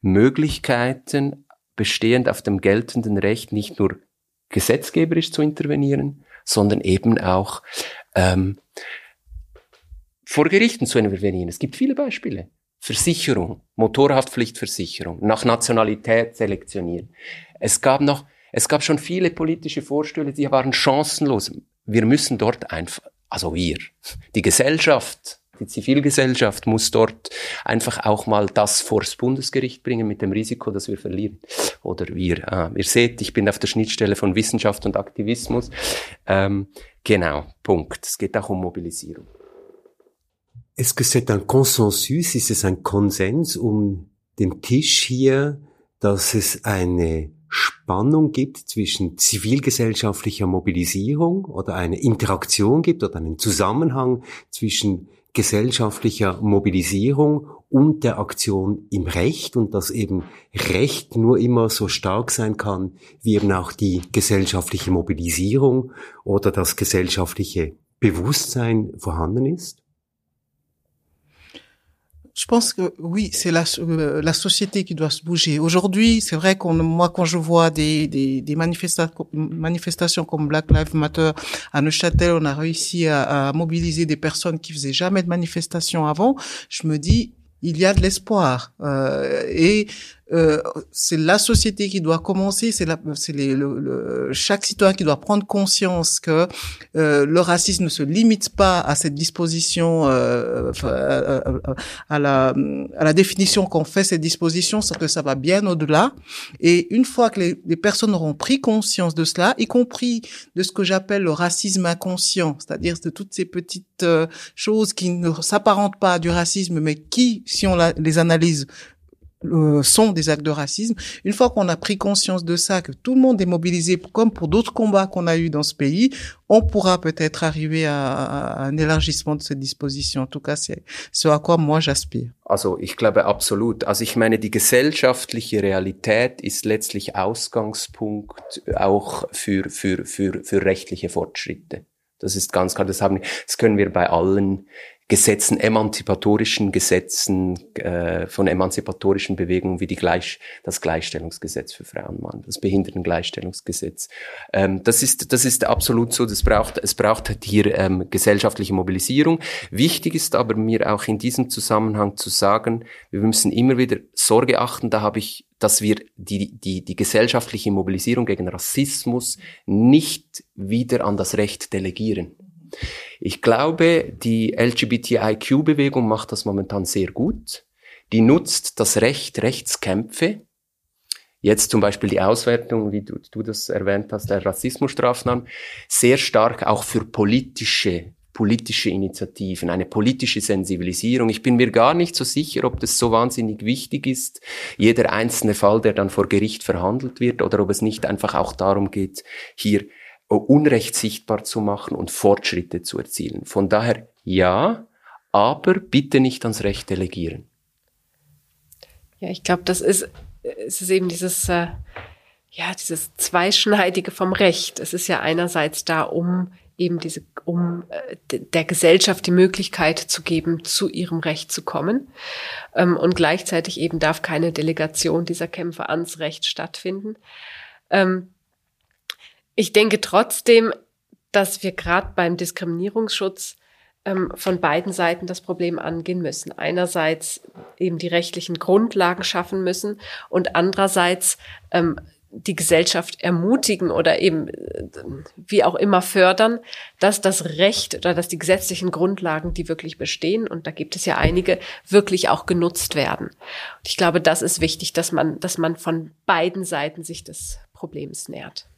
E: Möglichkeiten, bestehend auf dem geltenden Recht, nicht nur gesetzgeberisch zu intervenieren, sondern eben auch ähm, vor Gerichten zu intervenieren. Es gibt viele Beispiele. Versicherung, Motorhaftpflichtversicherung, nach Nationalität selektionieren. Es gab noch, es gab schon viele politische Vorstelle, die waren chancenlos. Wir müssen dort einfach, also wir, die Gesellschaft, die Zivilgesellschaft muss dort einfach auch mal das vors Bundesgericht bringen mit dem Risiko, dass wir verlieren. Oder wir. Ah, ihr seht, ich bin auf der Schnittstelle von Wissenschaft und Aktivismus. Ähm, genau, Punkt. Es geht auch um Mobilisierung.
B: Est-ce que c'est un consensus, ist es ein Konsens um den Tisch hier, dass es eine Spannung gibt zwischen zivilgesellschaftlicher Mobilisierung oder eine Interaktion gibt oder einen Zusammenhang zwischen gesellschaftlicher Mobilisierung und der Aktion im Recht und dass eben Recht nur immer so stark sein kann, wie eben auch die gesellschaftliche Mobilisierung oder das gesellschaftliche Bewusstsein vorhanden ist?
C: Je pense que oui, c'est la, euh, la société qui doit se bouger. Aujourd'hui, c'est vrai qu'on, moi, quand je vois des, des, des manifestations, manifestations comme Black Lives Matter à Neuchâtel, on a réussi à, à mobiliser des personnes qui faisaient jamais de manifestations avant. Je me dis, il y a de l'espoir. Euh, et euh, c'est la société qui doit commencer, c'est le, le, chaque citoyen qui doit prendre conscience que euh, le racisme ne se limite pas à cette disposition, euh, à, la, à la définition qu'on fait cette disposition, c'est que ça va bien au-delà. Et une fois que les, les, personnes auront pris conscience de cela, y compris de ce que j'appelle le racisme inconscient, c'est-à-dire de toutes ces petites euh, choses qui ne s'apparentent pas à du racisme, mais qui, si on les analyse, euh, sont des actes de racisme. Une fois qu'on a pris conscience de ça, que tout le monde est mobilisé, comme pour d'autres combats qu'on a eu dans ce pays, on pourra peut-être arriver à, à, un élargissement de cette disposition. En tout cas, c'est ce à quoi moi j'aspire.
E: Also ich glaube absolut. Also ich meine, die gesellschaftliche Realität ist letztlich Ausgangspunkt auch für, für, für, für rechtliche Fortschritte. Das ist ganz klar. Das, haben, das können wir bei allen Gesetzen, emanzipatorischen Gesetzen, äh, von emanzipatorischen Bewegungen wie die Gleich, das Gleichstellungsgesetz für Frauen und Mann, das Behindertengleichstellungsgesetz. Ähm, das ist, das ist absolut so. Das braucht, es braucht hier ähm, gesellschaftliche Mobilisierung. Wichtig ist aber mir auch in diesem Zusammenhang zu sagen, wir müssen immer wieder Sorge achten. Da habe ich dass wir die, die, die gesellschaftliche Mobilisierung gegen Rassismus nicht wieder an das Recht delegieren. Ich glaube, die LGBTIQ-Bewegung macht das momentan sehr gut. Die nutzt das Recht, Rechtskämpfe. Jetzt zum Beispiel die Auswertung, wie du, du das erwähnt hast, der Rassismusstrafnamen, sehr stark auch für politische politische Initiativen, eine politische Sensibilisierung. Ich bin mir gar nicht so sicher, ob das so wahnsinnig wichtig ist, jeder einzelne Fall, der dann vor Gericht verhandelt wird, oder ob es nicht einfach auch darum geht, hier Unrecht sichtbar zu machen und Fortschritte zu erzielen. Von daher ja, aber bitte nicht ans Recht delegieren.
D: Ja, ich glaube, das ist, es ist eben dieses, äh, ja, dieses Zweischneidige vom Recht. Es ist ja einerseits da, um eben diese, um äh, der Gesellschaft die Möglichkeit zu geben, zu ihrem Recht zu kommen. Ähm, und gleichzeitig eben darf keine Delegation dieser Kämpfe ans Recht stattfinden. Ähm, ich denke trotzdem, dass wir gerade beim Diskriminierungsschutz ähm, von beiden Seiten das Problem angehen müssen. Einerseits eben die rechtlichen Grundlagen schaffen müssen und andererseits ähm, die Gesellschaft ermutigen oder eben wie auch immer fördern, dass das Recht oder dass die gesetzlichen Grundlagen, die wirklich bestehen, und da gibt es ja einige, wirklich auch genutzt werden. Und ich glaube, das ist wichtig, dass man, dass man von beiden Seiten sich des Problems nähert.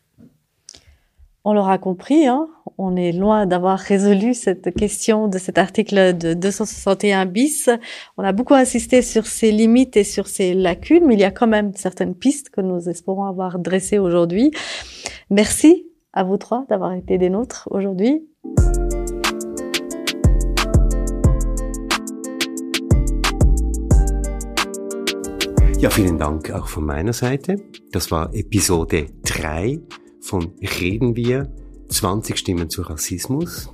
A: On l'aura compris, hein, on est loin d'avoir résolu cette question de cet article de 261 bis. On a beaucoup insisté sur ses limites et sur ses lacunes, mais il y a quand même certaines pistes que nous espérons avoir dressées aujourd'hui. Merci à vous trois d'avoir été des nôtres aujourd'hui.
B: Ja, vielen Dank auch von meiner Seite. Das war Episode 3 von Reden wir 20 Stimmen zu Rassismus.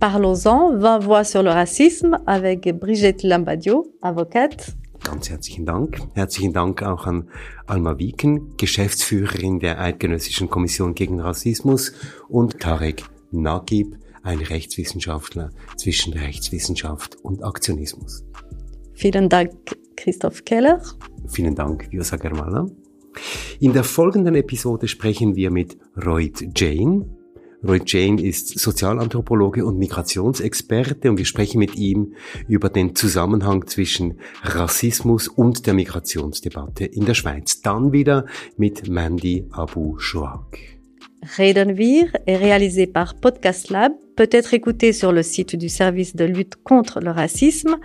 A: Parlons-en, 20 voix sur le racisme avec Brigitte Lambadio, avocate.
B: Ganz herzlichen Dank. Herzlichen Dank auch an Alma Wieken, Geschäftsführerin der Eidgenössischen Kommission gegen Rassismus und Tarek Nagib, ein Rechtswissenschaftler zwischen Rechtswissenschaft und Aktionismus.
A: Vielen Dank, Christoph Keller.
B: Vielen Dank, Josa Germala. In der folgenden Episode sprechen wir mit Royd Jane. Royd Jane ist Sozialanthropologe und Migrationsexperte und wir sprechen mit ihm über den Zusammenhang zwischen Rassismus und der Migrationsdebatte in der Schweiz. Dann wieder mit Mandy Abu Shouak.
A: Wir est réalisé par Podcast Lab, peut être écouté sur le site du service de lutte contre le racisme,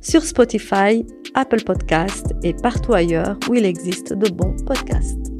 A: sur Spotify, Apple Podcast et partout ailleurs où il existe de bons podcasts.